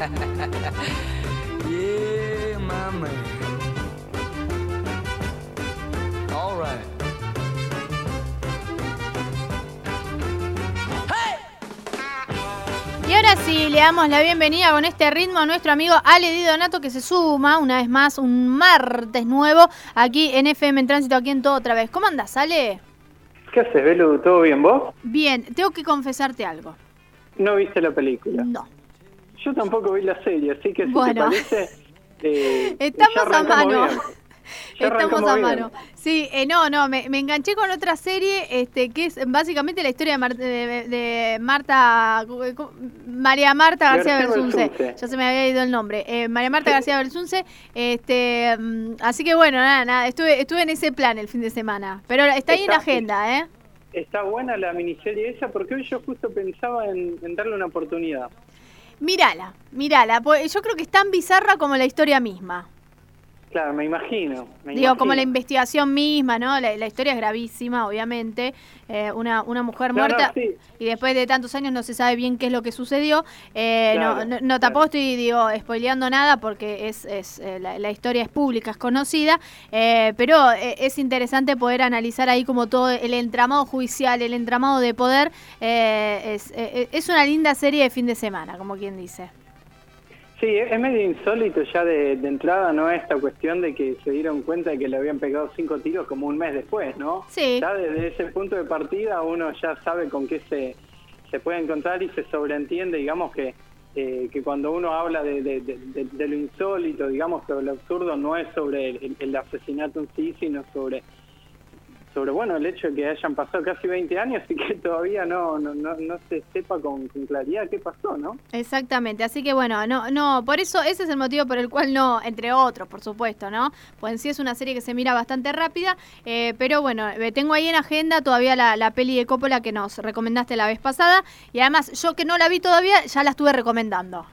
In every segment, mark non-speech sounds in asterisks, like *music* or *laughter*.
*laughs* yeah, my man. All right. Y ahora sí, le damos la bienvenida con este ritmo a nuestro amigo Ale Di Donato que se suma una vez más un martes nuevo aquí en FM en Tránsito, aquí en todo otra vez. ¿Cómo andas, Ale? ¿Qué haces, Belu? ¿Todo bien vos? Bien, tengo que confesarte algo. ¿No viste la película? No. Yo tampoco vi la serie, así que si Bueno. te parece... *laughs* eh, Estamos a mano. Estamos a bien. mano. Sí, eh, no, no, me, me enganché con otra serie este, que es básicamente la historia de, Mar- de- de Marta. María Marta García Belsunce. Ya se me había ido el nombre. Eh, María Marta García Belsunce. Este, mm, así que bueno, nada, nada, estuve, estuve en ese plan el fin de semana. Pero está ahí en la agenda, ¿eh? Está buena la miniserie esa porque hoy yo justo pensaba en, en darle una oportunidad. Mírala, mírala. pues Yo creo que es tan bizarra como la historia misma. Claro, me imagino. me Digo, como la investigación misma, ¿no? La, la historia es gravísima, obviamente. Eh, una, una mujer No, no, muerta sí. y después de tantos años no se sabe bien qué es lo que sucedió. Eh, Claro, no, no, no claro. tampoco estoy, digo, spoileando nada porque es, es eh, la, la historia es pública, es conocida. eh, pero es interesante poder analizar ahí como todo el entramado judicial, el entramado de poder. eh, es, es una linda serie de fin de semana, como quien dice. Sí, es medio insólito ya de, de entrada, ¿no? Esta cuestión de que se dieron cuenta de que le habían pegado cinco tiros como un mes después, ¿no? Sí. Ya desde ese punto de partida uno ya sabe con qué se, se puede encontrar y se sobreentiende, digamos, que, eh, que cuando uno habla de, de- lo insólito, digamos, que lo absurdo no es sobre el, el asesinato en sí, sino sobre sobre bueno el hecho de que hayan pasado casi 20 años y que *laughs* todavía no no, no, no se sepa con, con claridad qué pasó, ¿no? Exactamente, así que bueno, no, no, por eso ese es el motivo por el cual no, entre otros, por supuesto, ¿no? Pues en sí es una serie que se mira bastante rápida, eh, pero bueno, eh, tengo ahí en agenda todavía la, la peli de Coppola que nos recomendaste la vez pasada y además yo que no la vi todavía ya la estuve recomendando.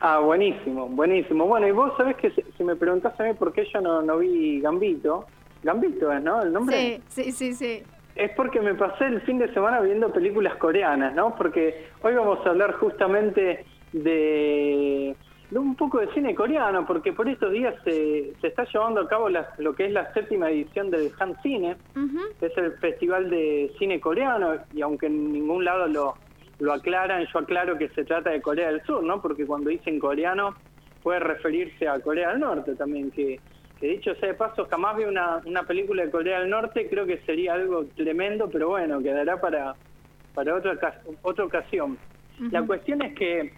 Ah, buenísimo, buenísimo. Bueno, y vos sabés que si, si me preguntás a mí por qué yo no, no vi Gambito, Gambito es, ¿no? El nombre. Sí, sí, sí, sí. Es porque me pasé el fin de semana viendo películas coreanas, ¿no? Porque hoy vamos a hablar justamente de, de un poco de cine coreano, porque por estos días se, se está llevando a cabo la- lo que es la séptima edición del Han Cine, Ujú. que es el festival de cine coreano, y aunque en ningún lado lo, lo aclaran, yo aclaro que se trata de Corea del Sur, ¿no? Porque cuando dicen coreano puede referirse a Corea del Norte también, que, que dicho sea de paso, jamás vi una, una película de Corea del Norte, creo que sería algo tremendo, pero bueno, quedará para, para otra, otra ocasión. La cuestión es que,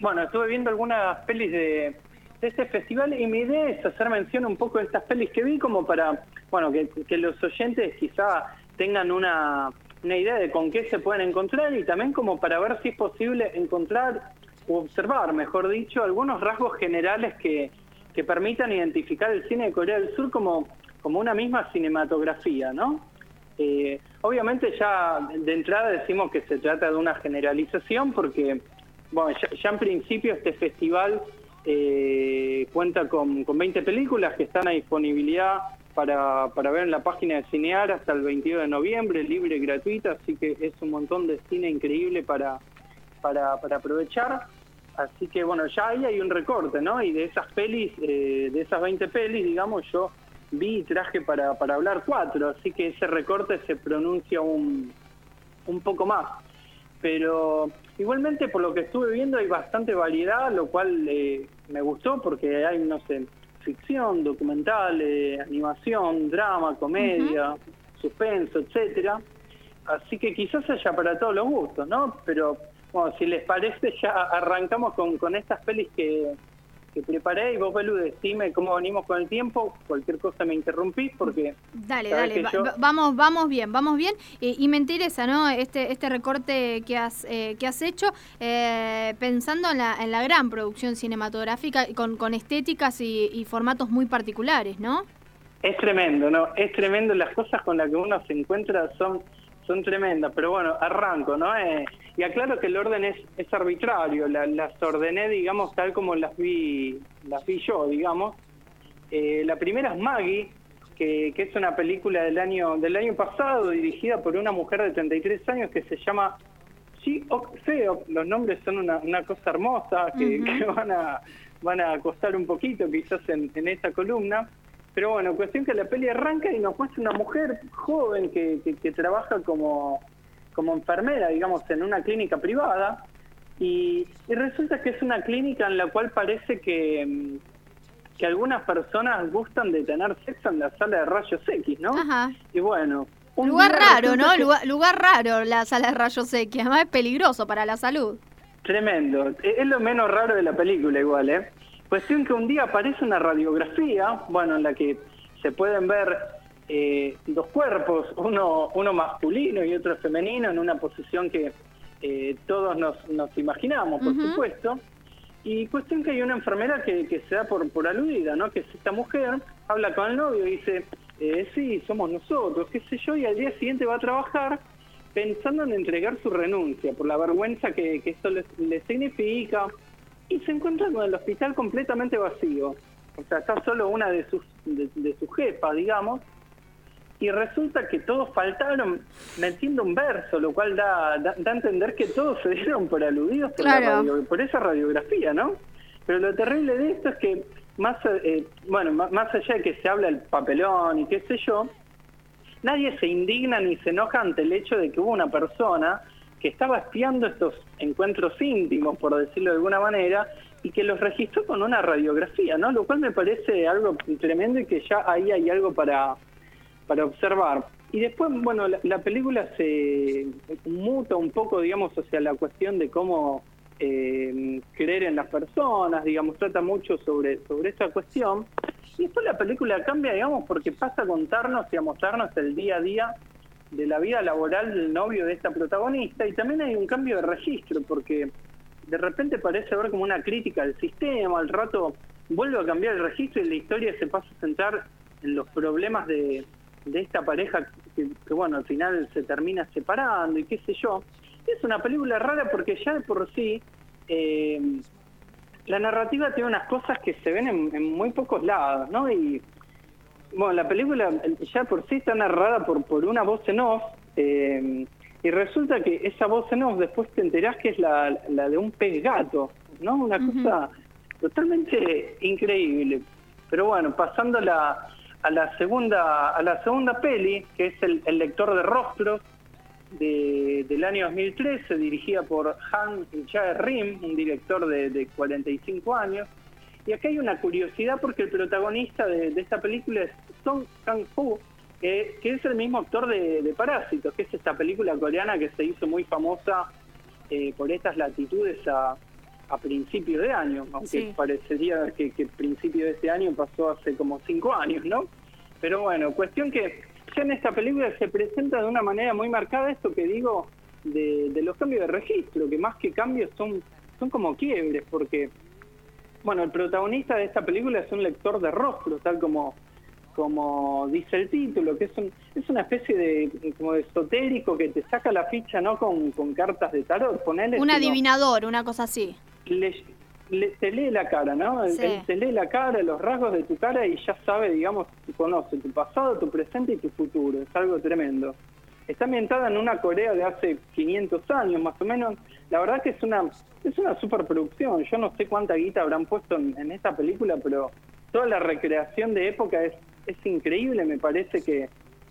bueno, estuve viendo algunas pelis de, de este festival y mi idea es hacer mención un poco de estas pelis que vi como para, bueno, que, que los oyentes quizá tengan una, una idea de con qué se pueden encontrar y también como para ver si es posible encontrar o observar, mejor dicho, algunos rasgos generales que, que permitan identificar el cine de Corea del Sur como, como una misma cinematografía, ¿no? Eh, obviamente ya de entrada decimos que se trata de una generalización porque, bueno, ya, ya en principio este festival eh, cuenta con, con 20 películas que están a disponibilidad para, para ver en la página de Cinear hasta el 22 de noviembre, libre y gratuita, así que es un montón de cine increíble para, para, para aprovechar. Así que bueno, ya ahí hay un recorte, ¿no? Y de esas pelis, eh, de esas 20 pelis, digamos, yo vi y traje para, para hablar cuatro, así que ese recorte se pronuncia un, un poco más. Pero igualmente por lo que estuve viendo hay bastante variedad, lo cual eh, me gustó porque hay, no sé, ficción, documentales, animación, drama, comedia, suspenso, etcétera. Así que quizás haya para todos los gustos, ¿no? Pero bueno, si les parece ya arrancamos con, con estas pelis que, que preparé y vos, Belu, decime cómo venimos con el tiempo. Cualquier cosa me interrumpís porque... Dale, dale, yo- va- vamos, vamos bien, vamos bien. Y, y me interesa, ¿no? Este, este recorte que has, eh, que has hecho, eh, pensando en la, en la gran producción cinematográfica, con, con estéticas y, y formatos muy particulares, ¿no? Es tremendo, ¿no? Es tremendo, las cosas con las que uno se encuentra son, son tremendas, pero bueno, arranco, ¿no? Eh, y aclaro que el orden es, es arbitrario, la- las ordené, digamos, tal como las vi, las vi yo, digamos. Eh, la primera es Maggie, que, que es una película del año, del año pasado dirigida por una mujer de 33 años que se llama Ji Ok Seok, los nombres son una, una cosa hermosa que van a van a costar un poquito quizás en, en esta columna. Pero bueno, cuestión que la peli arranca y nos muestra una mujer joven que, que, que trabaja como, como enfermera, digamos, en una clínica privada. Y, y resulta que es una clínica en la cual parece que, mm, que algunas personas gustan de tener sexo en la sala de rayos X, ¿no? Ajá. Y bueno... un Lugar raro, ¿no? que- Lugar, lugar raro la sala de rayos X. Además es peligroso para la salud. Tremendo. Es lo menos raro de la película igual, ¿eh? Cuestión que un día aparece una radiografía, bueno, en la que se pueden ver eh, dos cuerpos, uno, uno masculino y otro femenino, en una posición que eh, todos nos, nos imaginamos, por supuesto. Y cuestión que hay una enfermera que, que se da por, por aludida, ¿no? Que es esta mujer, habla con el novio y dice, eh, sí, somos nosotros, qué sé yo, y al día siguiente va a trabajar pensando en entregar su renuncia por la vergüenza que, que esto le significa y se encuentra con el hospital completamente vacío. O sea, está solo una de sus, de, de sus jefas, digamos, y resulta que todos faltaron metiendo un verso, lo cual da, da, da a entender que todos se dieron por aludidos por, la radio- por esa radiografía, ¿no? Pero lo terrible de esto es que, más, eh, bueno, más allá de que se habla el papelón y qué sé yo, nadie se indigna ni se enoja ante el hecho de que hubo una persona que estaba espiando estos encuentros íntimos, por decirlo de alguna manera, y que los registró con una radiografía, ¿no? Lo cual me parece algo tremendo y que ya ahí hay algo para, para observar. Y después, bueno, la, la película se muta un poco, digamos, hacia la cuestión de cómo eh, creer en las personas, digamos, trata mucho sobre, sobre esa cuestión. Y después la película cambia, digamos, porque pasa a contarnos y a mostrarnos el día a día de la vida laboral del novio de esta protagonista. Y también hay un cambio de registro, porque de repente parece haber como una crítica al sistema, al rato vuelve a cambiar el registro y la historia se pasa a centrar en los problemas de, de esta pareja que, que, bueno, al final se termina separando y qué sé yo. Es una película rara porque ya de por sí eh, la narrativa tiene unas cosas que se ven en, en muy pocos lados, ¿no? Y bueno, la película ya por sí está narrada por, por una voz en off, eh, y resulta que esa voz en off después te enterás que es la, la de un pez gato, ¿no? Una cosa totalmente increíble. Pero bueno, pasando a la, a la segunda a la segunda peli, que es el, el lector de rostros, de- del año 2013, dirigida por Han Jae-rim, un director de, de 45 años. Y acá hay una curiosidad porque el protagonista de, de esta película es Song Kang-ho, que, que es el mismo actor de, de Parásitos, que es esta película coreana que se hizo muy famosa eh, por estas latitudes a, a principio de año, aunque Sí. parecería que, que principio de este año pasó hace como cinco años, ¿no? Pero bueno, cuestión que ya en esta película se presenta de una manera muy marcada esto que digo de, de los cambios de registro, que más que cambios son, son como quiebres, porque, bueno, el protagonista de esta película es un lector de rostros, tal como como dice el título, que es, un, es una especie de como de esotérico que te saca la ficha no con, con cartas de tarot, ponele, Un adivinador, una cosa así. le, le- te lee la cara, ¿no? Sí. él te lee la cara, los rasgos de tu cara y ya sabe, digamos, conoce tu pasado, tu presente y tu futuro. Es algo tremendo. Está ambientada en una Corea de hace 500 años, más o menos. La verdad que es una es una superproducción. Yo no sé cuánta guita habrán puesto en, en esta película, pero toda la recreación de época es, es increíble. Me parece que,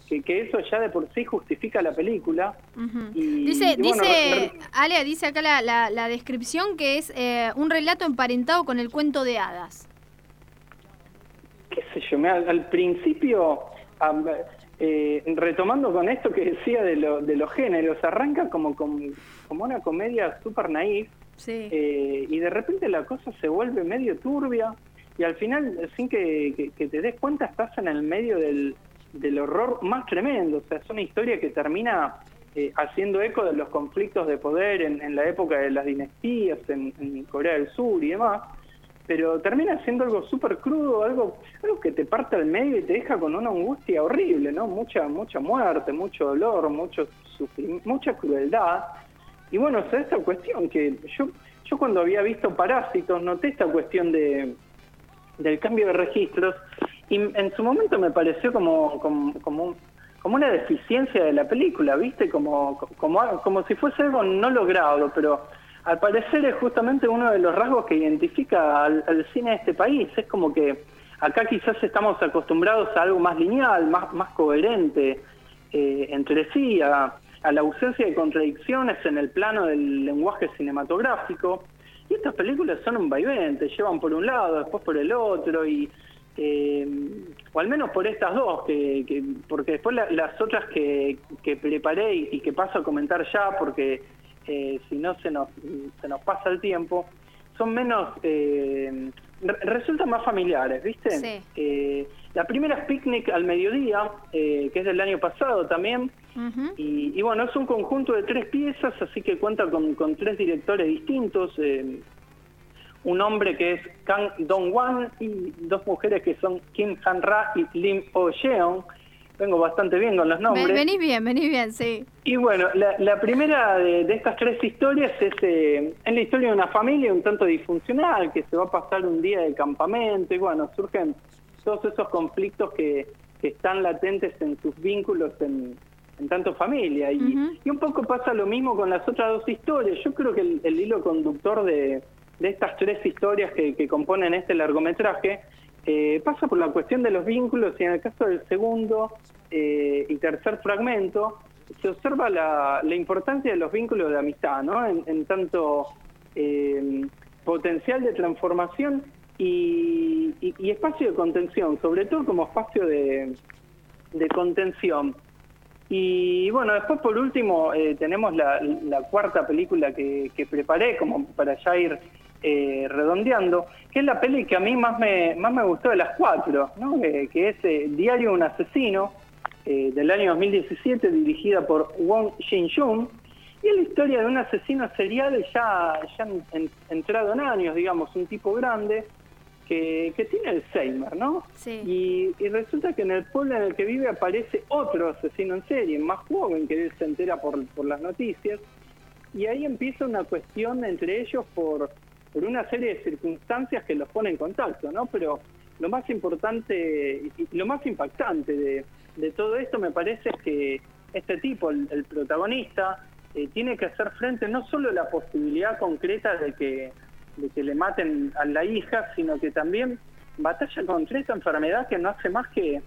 que, que eso ya de por sí justifica la película. Y- dice, y bueno, dice, re- Ale, dice acá la, la- la descripción que es eh, un relato emparentado con el cuento de hadas. qué sé yo, me- al, al principio, eh, retomando con esto que decía de, lo- de los géneros, arranca como, como, como una comedia súper naif Sí. eh, y de repente la cosa se vuelve medio turbia y al final, sin que, te des cuenta, estás en el medio del, del horror más tremendo. O sea, es una historia que termina eh, haciendo eco de los conflictos de poder en, en la época de las dinastías, en, en Corea del Sur y demás. Pero termina siendo algo súper crudo, algo, algo que te parte al medio y te deja con una angustia horrible, ¿no? Mucha, mucha muerte, mucho dolor, mucho mucha crueldad. Y bueno, o sea, esta cuestión que yo, yo cuando había visto Parásitos noté esta cuestión de, del cambio de registros y en su momento me pareció como, como, como, como una deficiencia de la película, ¿viste? Como, como, como si fuese algo no logrado, pero al parecer es justamente uno de los rasgos que identifica al, cine de este país. Es como que acá quizás estamos acostumbrados a algo más lineal, más, más coherente eh, entre sí, a la ausencia de contradicciones en el plano del lenguaje cinematográfico. Y estas películas son un vaivén, te llevan por un lado, después por el otro, y eh, o al menos por estas dos, que, porque después las otras que, preparé y, que paso a comentar ya, porque eh, si no se nos, se nos pasa el tiempo, son menos, eh, resultan más familiares, ¿viste? Eh, la primera es Picnic al mediodía, que es del año pasado también, y, bueno, es un conjunto de tres piezas, así que cuenta con, con tres directores distintos un hombre que es Kang Dong-wan y dos mujeres que son Kim Han-ra y Lim Oh-jeon. Vengo bastante bien con los nombres. Venís bien, venís bien, sí. Y bueno, la, primera de, estas tres historias es, eh, es la historia de una familia un tanto disfuncional que se va a pasar un día de campamento y bueno, surgen todos esos conflictos que, están latentes en sus vínculos en, tanto familia. Y, y, un poco pasa lo mismo con las otras dos historias. Yo creo que el hilo conductor de, de estas tres historias que, componen este largometraje, eh, pasa por la cuestión de los vínculos y en el caso del segundo eh, y tercer fragmento se observa la, importancia de los vínculos de amistad, ¿no? En, tanto eh, potencial de transformación y, espacio de contención, sobre todo como espacio de, contención. Y bueno, después por último tenemos la, cuarta película que, que, preparé como para ya ir eh, redondeando, que es la peli que a mí más me, más me gustó de las cuatro, ¿no? que es eh, Diario de un asesino, eh, del año 2017, dirigida por Wong Jin-jung, y es la historia de un asesino serial ya, ya entrado en años, digamos, un tipo grande, que, que tiene Alzheimer, ¿no? Sí. Y, resulta que en el pueblo en el que vive aparece otro asesino en serie, más joven, que él se entera por, por las noticias, y ahí empieza una cuestión entre ellos por por una serie de circunstancias que los pone en contacto, ¿no? Pero lo más importante y lo más impactante de, todo esto me parece es que este tipo, el, protagonista, eh, tiene que hacer frente no solo a la posibilidad concreta de que, de que le maten a la hija, sino que también batalla contra esta enfermedad que no hace más que,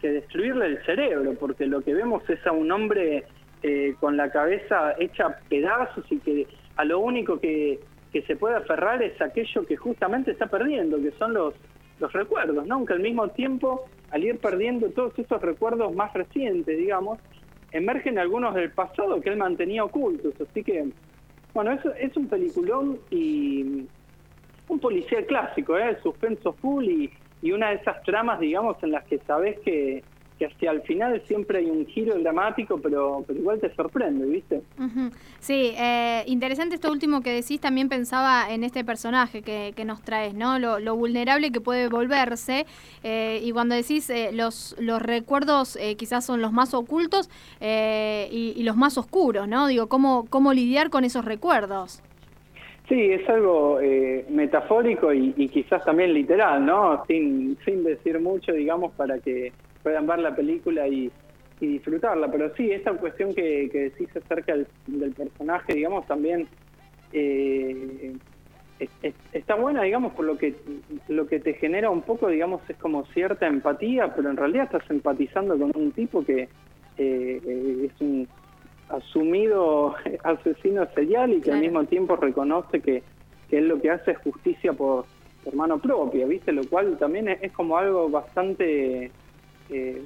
que destruirle el cerebro, porque lo que vemos es a un hombre eh, con la cabeza hecha pedazos y que a lo único que, que se puede aferrar es aquello que justamente está perdiendo, que son los, los recuerdos, ¿no? Aunque al mismo tiempo, al ir perdiendo todos esos recuerdos más recientes, digamos, emergen algunos del pasado que él mantenía ocultos. Así que, bueno, eso es un peliculón y un policía clásico, ¿eh? Suspenso full y, y una de esas tramas, digamos, en las que sabes que que hacia el final siempre hay un giro dramático, pero, pero igual te sorprende, ¿viste? Sí, eh, interesante esto último que decís, también pensaba en este personaje que, nos traes, ¿no? Lo, vulnerable que puede volverse, eh, y cuando decís eh, los, los recuerdos quizás son los más ocultos y, los más oscuros, ¿no? Digo, ¿cómo, cómo lidiar con esos recuerdos? Sí, es algo metafórico y, y, quizás también literal, ¿no? Sin, sin decir mucho, digamos, para que puedan ver la película y, disfrutarla. Pero sí, esta cuestión que, que decís acerca del, personaje, digamos, también eh, está buena, digamos, por lo que lo que te genera un poco, digamos, es como cierta empatía, pero en realidad estás empatizando con un tipo que eh, es un asumido *laughs* asesino serial y que al mismo tiempo reconoce que, que él lo que hace es justicia por, por mano propia, ¿viste? Lo cual también es como algo bastante eh,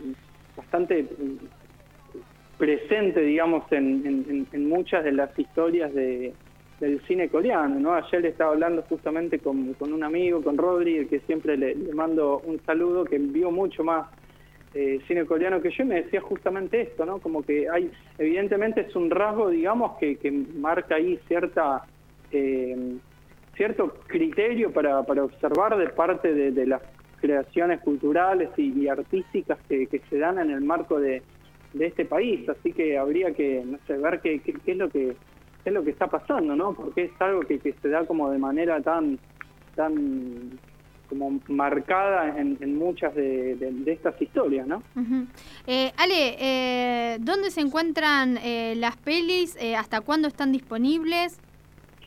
bastante mm, presente, digamos, en, muchas de las historias de, del cine coreano, ¿no? Ayer estaba hablando justamente con, un amigo, con Rodri, que siempre le, mando un saludo, que vio mucho más eh, cine coreano que yo, y me decía justamente esto, ¿no? Como que hay, evidentemente es un rasgo, digamos, que, que marca ahí cierta... Eh, cierto criterio para, para observar de parte de, de las creaciones culturales y, artísticas que, se dan en el marco de, este país. Así que habría que no sé, ver qué, qué, es lo que es lo que está pasando, ¿no? Porque es algo que, se da como de manera tan tan como marcada en, en muchas de, de- estas historias, ¿no? Eh, Ale, eh, ¿dónde se encuentran eh, las pelis? Eh, ¿Hasta cuándo están disponibles?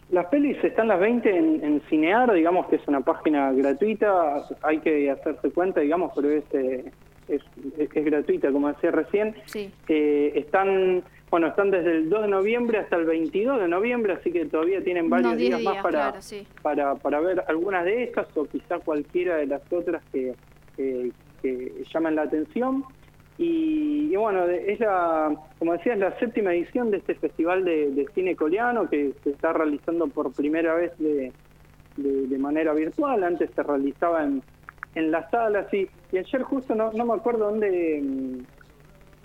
Las pelis están las 20 en, en Cinear, digamos que es una página gratuita, hay que hacerse cuenta, digamos, pero es, eh, es, es- es gratuita, como decía recién. Sí. Eh, están, bueno, están desde el 2 de noviembre hasta el 22 de noviembre, así que todavía tienen varios Unos 10 días, más para, claro, sí. para, para ver algunas de estas o quizá cualquiera de las otras que, que, que llaman la atención. Y, y bueno, es la, como decía, es la séptima edición de este festival de, cine coreano que se está realizando por primera vez de, de, manera virtual. Antes se realizaba en, en las salas y, ayer justo no, no me acuerdo dónde mm,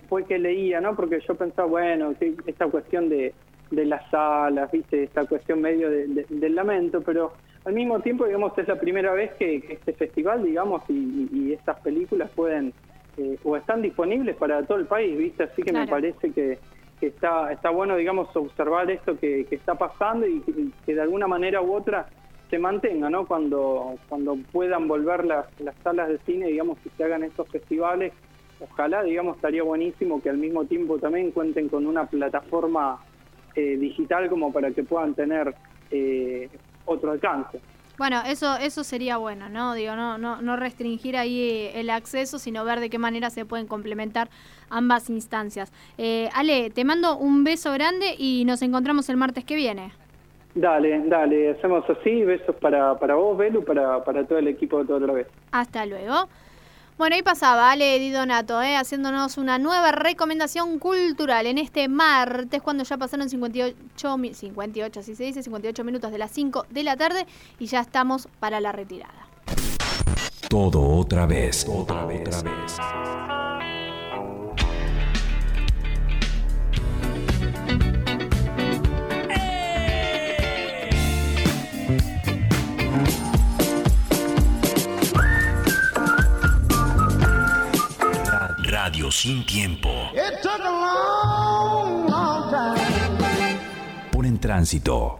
fue que leía, ¿no? Porque yo pensaba, bueno, que esta cuestión de, de las salas, ¿viste? Esta cuestión medio de- de- del lamento, pero al mismo tiempo, digamos, es la primera vez que, que este festival, digamos, y- y estas películas pueden, eh, o están disponibles para todo el país, ¿viste? Así que me parece que, que está, está bueno, digamos, observar esto que, que está pasando y que, que de alguna manera u otra se mantenga, ¿no? Cuando, cuando puedan volver las, las salas de cine, digamos, que se hagan estos festivales, ojalá, digamos, estaría buenísimo que al mismo tiempo también cuenten con una plataforma eh, digital como para que puedan tener eh, otro alcance. Bueno, eso eso sería bueno, ¿no? Digo, no no no restringir ahí el acceso, sino ver de qué manera se pueden complementar ambas instancias. Eh, Ale, te mando un beso grande y nos encontramos el martes que viene. Dale, dale, hacemos así, besos para, para vos, Belu, para, para todo el equipo de todo otra vez. Hasta luego. Bueno, ahí pasaba Ale Donato, ¿eh? haciéndonos una nueva recomendación cultural en este martes, cuando ya pasaron 58, mi- 58, así se dice, 58 minutos de las 5 de la tarde y ya estamos para la retirada. Todo otra vez. Otra vez. Otra vez. Sin tiempo. It took a long, long time. Pon en tránsito.